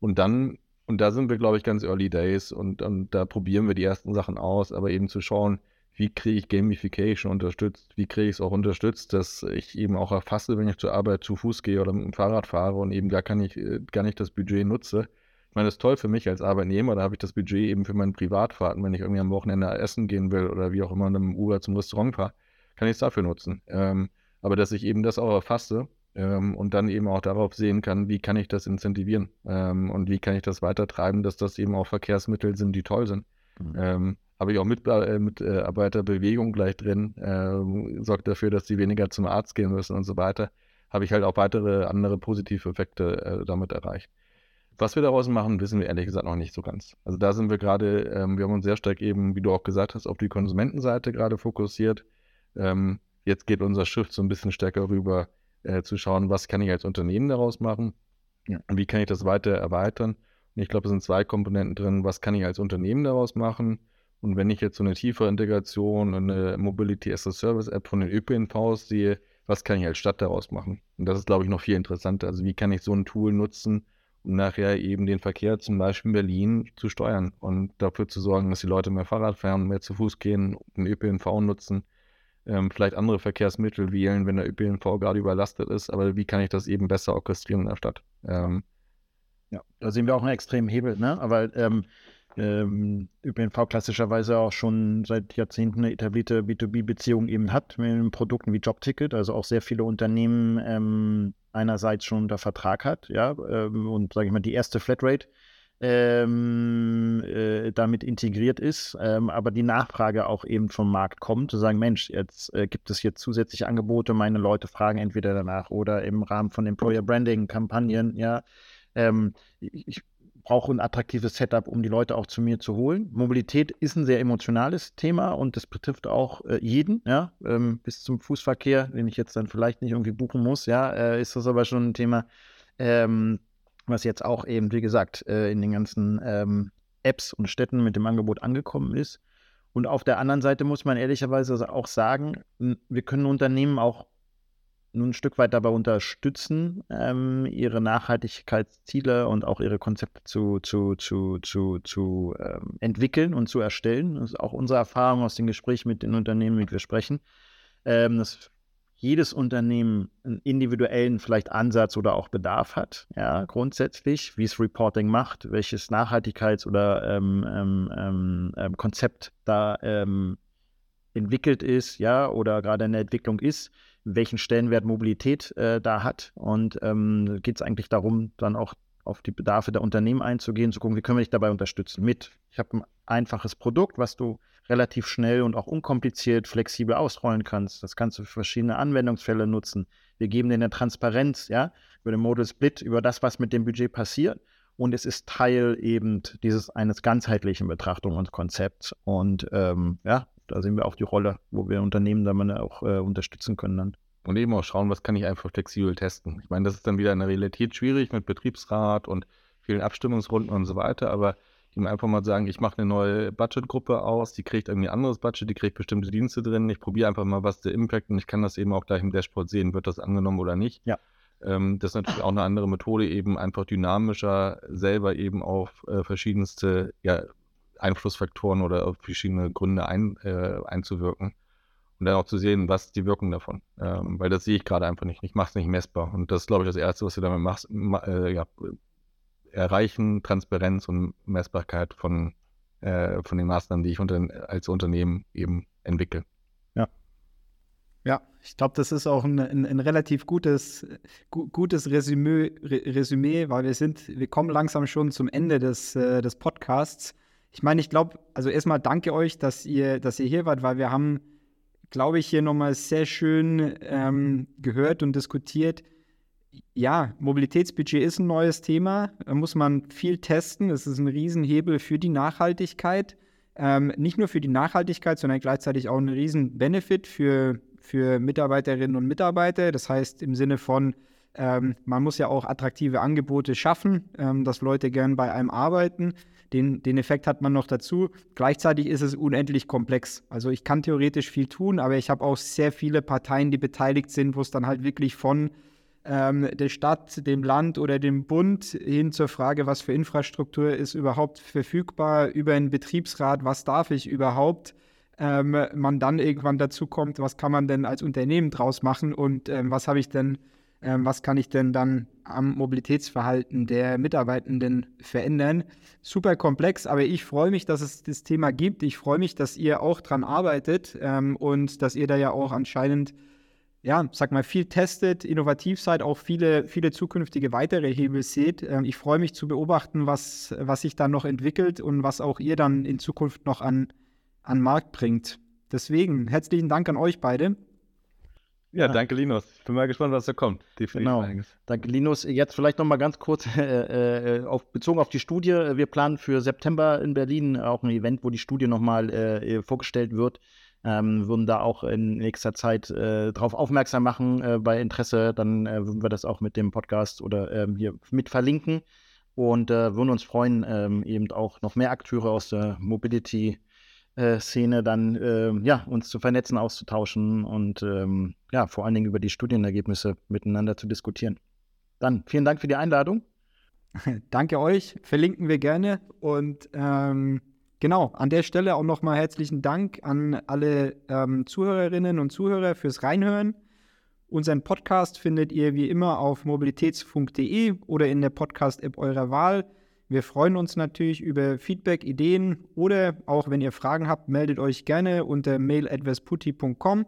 Und dann, und da sind wir, glaube ich, ganz early days und, und da probieren wir die ersten Sachen aus, aber eben zu schauen, wie kriege ich Gamification unterstützt, wie kriege ich es auch unterstützt, dass ich eben auch erfasse, wenn ich zur Arbeit zu Fuß gehe oder mit dem Fahrrad fahre und eben gar, kann ich, äh, gar nicht das Budget nutze, meine, das ist toll für mich als Arbeitnehmer, da habe ich das Budget eben für meine Privatfahrten, wenn ich irgendwie am Wochenende essen gehen will oder wie auch immer in einem Uber zum Restaurant fahre, kann ich es dafür nutzen. Ähm, aber dass ich eben das auch erfasse ähm, und dann eben auch darauf sehen kann, wie kann ich das incentivieren ähm, und wie kann ich das weitertreiben, dass das eben auch Verkehrsmittel sind, die toll sind. Mhm. Habe ich auch mit, äh, Mitarbeiterbewegung gleich drin, äh, sorgt dafür, dass die weniger zum Arzt gehen müssen und so weiter. Habe ich halt auch weitere andere positive Effekte äh, damit erreicht. Was wir daraus machen, wissen wir ehrlich gesagt noch nicht so ganz. Also da sind wir gerade, ähm, wir haben uns sehr stark eben, wie du auch gesagt hast, auf die Konsumentenseite gerade fokussiert. Ähm, jetzt geht unser Schiff so ein bisschen stärker rüber, äh, zu schauen, was kann ich als Unternehmen daraus machen ja. wie kann ich das weiter erweitern. Und ich glaube, es sind zwei Komponenten drin, was kann ich als Unternehmen daraus machen und wenn ich jetzt so eine tiefere Integration eine Mobility as a Service App von den ÖPNVs sehe, was kann ich als Stadt daraus machen? Und das ist, glaube ich, noch viel interessanter. Also wie kann ich so ein Tool nutzen, um nachher eben den Verkehr zum Beispiel in Berlin zu steuern und dafür zu sorgen, dass die Leute mehr Fahrrad fahren, mehr zu Fuß gehen, den ÖPNV nutzen, ähm, vielleicht andere Verkehrsmittel wählen, wenn der ÖPNV gerade überlastet ist. Aber wie kann ich das eben besser orchestrieren in der Stadt? Ähm, ja, da sehen wir auch einen extremen Hebel, ne? Aber ähm, ähm, ÖPNV klassischerweise auch schon seit Jahrzehnten eine etablierte B2B-Beziehung eben hat mit Produkten wie Jobticket, also auch sehr viele Unternehmen ähm, einerseits schon unter Vertrag hat, ja, ähm, und sage ich mal, die erste Flatrate ähm, äh, damit integriert ist, ähm, aber die Nachfrage auch eben vom Markt kommt, zu sagen, Mensch, jetzt äh, gibt es hier zusätzliche Angebote, meine Leute fragen entweder danach oder im Rahmen von Employer Branding Kampagnen, ja. Ähm, ich brauche ein attraktives Setup, um die Leute auch zu mir zu holen. Mobilität ist ein sehr emotionales Thema und das betrifft auch äh, jeden, ja, ähm, bis zum Fußverkehr, den ich jetzt dann vielleicht nicht irgendwie buchen muss, ja, äh, ist das aber schon ein Thema, ähm, was jetzt auch eben, wie gesagt, äh, in den ganzen ähm, Apps und Städten mit dem Angebot angekommen ist. Und auf der anderen Seite muss man ehrlicherweise auch sagen, wir können Unternehmen auch nun ein Stück weit dabei unterstützen, ähm, ihre Nachhaltigkeitsziele und auch ihre Konzepte zu, zu, zu, zu, zu ähm, entwickeln und zu erstellen. Das ist auch unsere Erfahrung aus den Gesprächen mit den Unternehmen, mit wir sprechen, ähm, dass jedes Unternehmen einen individuellen vielleicht Ansatz oder auch Bedarf hat, ja, grundsätzlich, wie es Reporting macht, welches Nachhaltigkeits- oder ähm, ähm, ähm, Konzept da entwickelt ist, ja, oder gerade in der Entwicklung ist welchen Stellenwert Mobilität äh, da hat. Und ähm, geht es eigentlich darum, dann auch auf die Bedarfe der Unternehmen einzugehen, zu gucken, wie können wir dich dabei unterstützen mit. Ich habe ein einfaches Produkt, was du relativ schnell und auch unkompliziert flexibel ausrollen kannst. Das kannst du für verschiedene Anwendungsfälle nutzen. Wir geben dir eine Transparenz, ja, über den Model Split, über das, was mit dem Budget passiert. Und es ist Teil eben dieses eines ganzheitlichen Betrachtung und Konzepts. Und ähm, ja, da sehen wir auch die Rolle, wo wir Unternehmen dann auch äh, unterstützen können. Dann. Und eben auch schauen, was kann ich einfach flexibel testen. Ich meine, das ist dann wieder in der Realität schwierig mit Betriebsrat und vielen Abstimmungsrunden und so weiter, aber ihm einfach mal sagen, ich mache eine neue Budgetgruppe aus, die kriegt irgendwie ein anderes Budget, die kriegt bestimmte Dienste drin, ich probiere einfach mal, was der Impact und ich kann das eben auch gleich im Dashboard sehen, wird das angenommen oder nicht. Ja. Ähm, das ist natürlich auch eine andere Methode, eben einfach dynamischer selber eben auf äh, verschiedenste ja, Einflussfaktoren oder auf verschiedene Gründe ein, äh, einzuwirken. Und dann auch zu sehen, was die Wirkung davon. Ähm, weil das sehe ich gerade einfach nicht. Ich mache es nicht messbar. Und das ist, glaube ich, das Erste, was wir damit machst, ma, äh, ja, erreichen, Transparenz und Messbarkeit von, äh, von den Maßnahmen, die ich unter, als Unternehmen eben entwickle. Ja. Ja, ich glaube, das ist auch ein, ein, ein relativ gutes, gu gutes Resümee, Resümee, weil wir sind, wir kommen langsam schon zum Ende des, äh, des Podcasts. Ich meine, ich glaube, also erstmal danke euch, dass ihr, dass ihr hier wart, weil wir haben, glaube ich, hier nochmal sehr schön ähm, gehört und diskutiert. Ja, Mobilitätsbudget ist ein neues Thema. Da muss man viel testen. Das ist ein Riesenhebel für die Nachhaltigkeit. Ähm, nicht nur für die Nachhaltigkeit, sondern gleichzeitig auch ein Riesen-Benefit für, für Mitarbeiterinnen und Mitarbeiter. Das heißt im Sinne von, ähm, man muss ja auch attraktive Angebote schaffen, ähm, dass Leute gern bei einem arbeiten. Den, den Effekt hat man noch dazu. Gleichzeitig ist es unendlich komplex. Also ich kann theoretisch viel tun, aber ich habe auch sehr viele Parteien, die beteiligt sind, wo es dann halt wirklich von ähm, der Stadt, dem Land oder dem Bund hin zur Frage, was für Infrastruktur ist überhaupt verfügbar, über einen Betriebsrat, was darf ich überhaupt, ähm, man dann irgendwann dazu kommt, was kann man denn als Unternehmen draus machen und ähm, was habe ich denn ähm, was kann ich denn dann am Mobilitätsverhalten der Mitarbeitenden verändern. Super komplex, aber ich freue mich, dass es das Thema gibt. Ich freue mich, dass ihr auch dran arbeitet ähm, und dass ihr da ja auch anscheinend, ja, sag mal, viel testet, innovativ seid, auch viele, viele zukünftige weitere Hebel seht. Ähm, ich freue mich zu beobachten, was, was sich dann noch entwickelt und was auch ihr dann in Zukunft noch an, an Markt bringt. Deswegen herzlichen Dank an euch beide. Ja, danke Linus. Ich bin mal gespannt, was da kommt. Genau. Danke Linus. Jetzt vielleicht noch mal ganz kurz äh, äh, auf, bezogen auf die Studie. Wir planen für September in Berlin auch ein Event, wo die Studie noch mal äh, vorgestellt wird. Ähm, würden da auch in nächster Zeit äh, darauf aufmerksam machen äh, bei Interesse. Dann äh, würden wir das auch mit dem Podcast oder ähm, hier mit verlinken und würden uns freuen, ähm, eben auch noch mehr Akteure aus der Mobility äh, Szene dann äh, ja, uns zu vernetzen, auszutauschen und ähm, ja, vor allen Dingen über die Studienergebnisse miteinander zu diskutieren. Dann vielen Dank für die Einladung. Danke euch, verlinken wir gerne und ähm, genau, an der Stelle auch nochmal herzlichen Dank an alle ähm, Zuhörerinnen und Zuhörer fürs Reinhören. Unseren Podcast findet ihr wie immer auf mobilitätsfunk.de oder in der Podcast-App eurer Wahl. Wir freuen uns natürlich über Feedback, Ideen oder auch wenn ihr Fragen habt, meldet euch gerne unter mail.vesputi.com.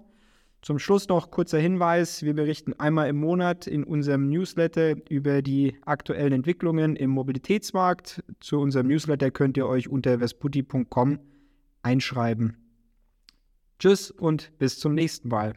Zum Schluss noch kurzer Hinweis: Wir berichten einmal im Monat in unserem Newsletter über die aktuellen Entwicklungen im Mobilitätsmarkt. Zu unserem Newsletter könnt ihr euch unter vesputi.com einschreiben. Tschüss und bis zum nächsten Mal.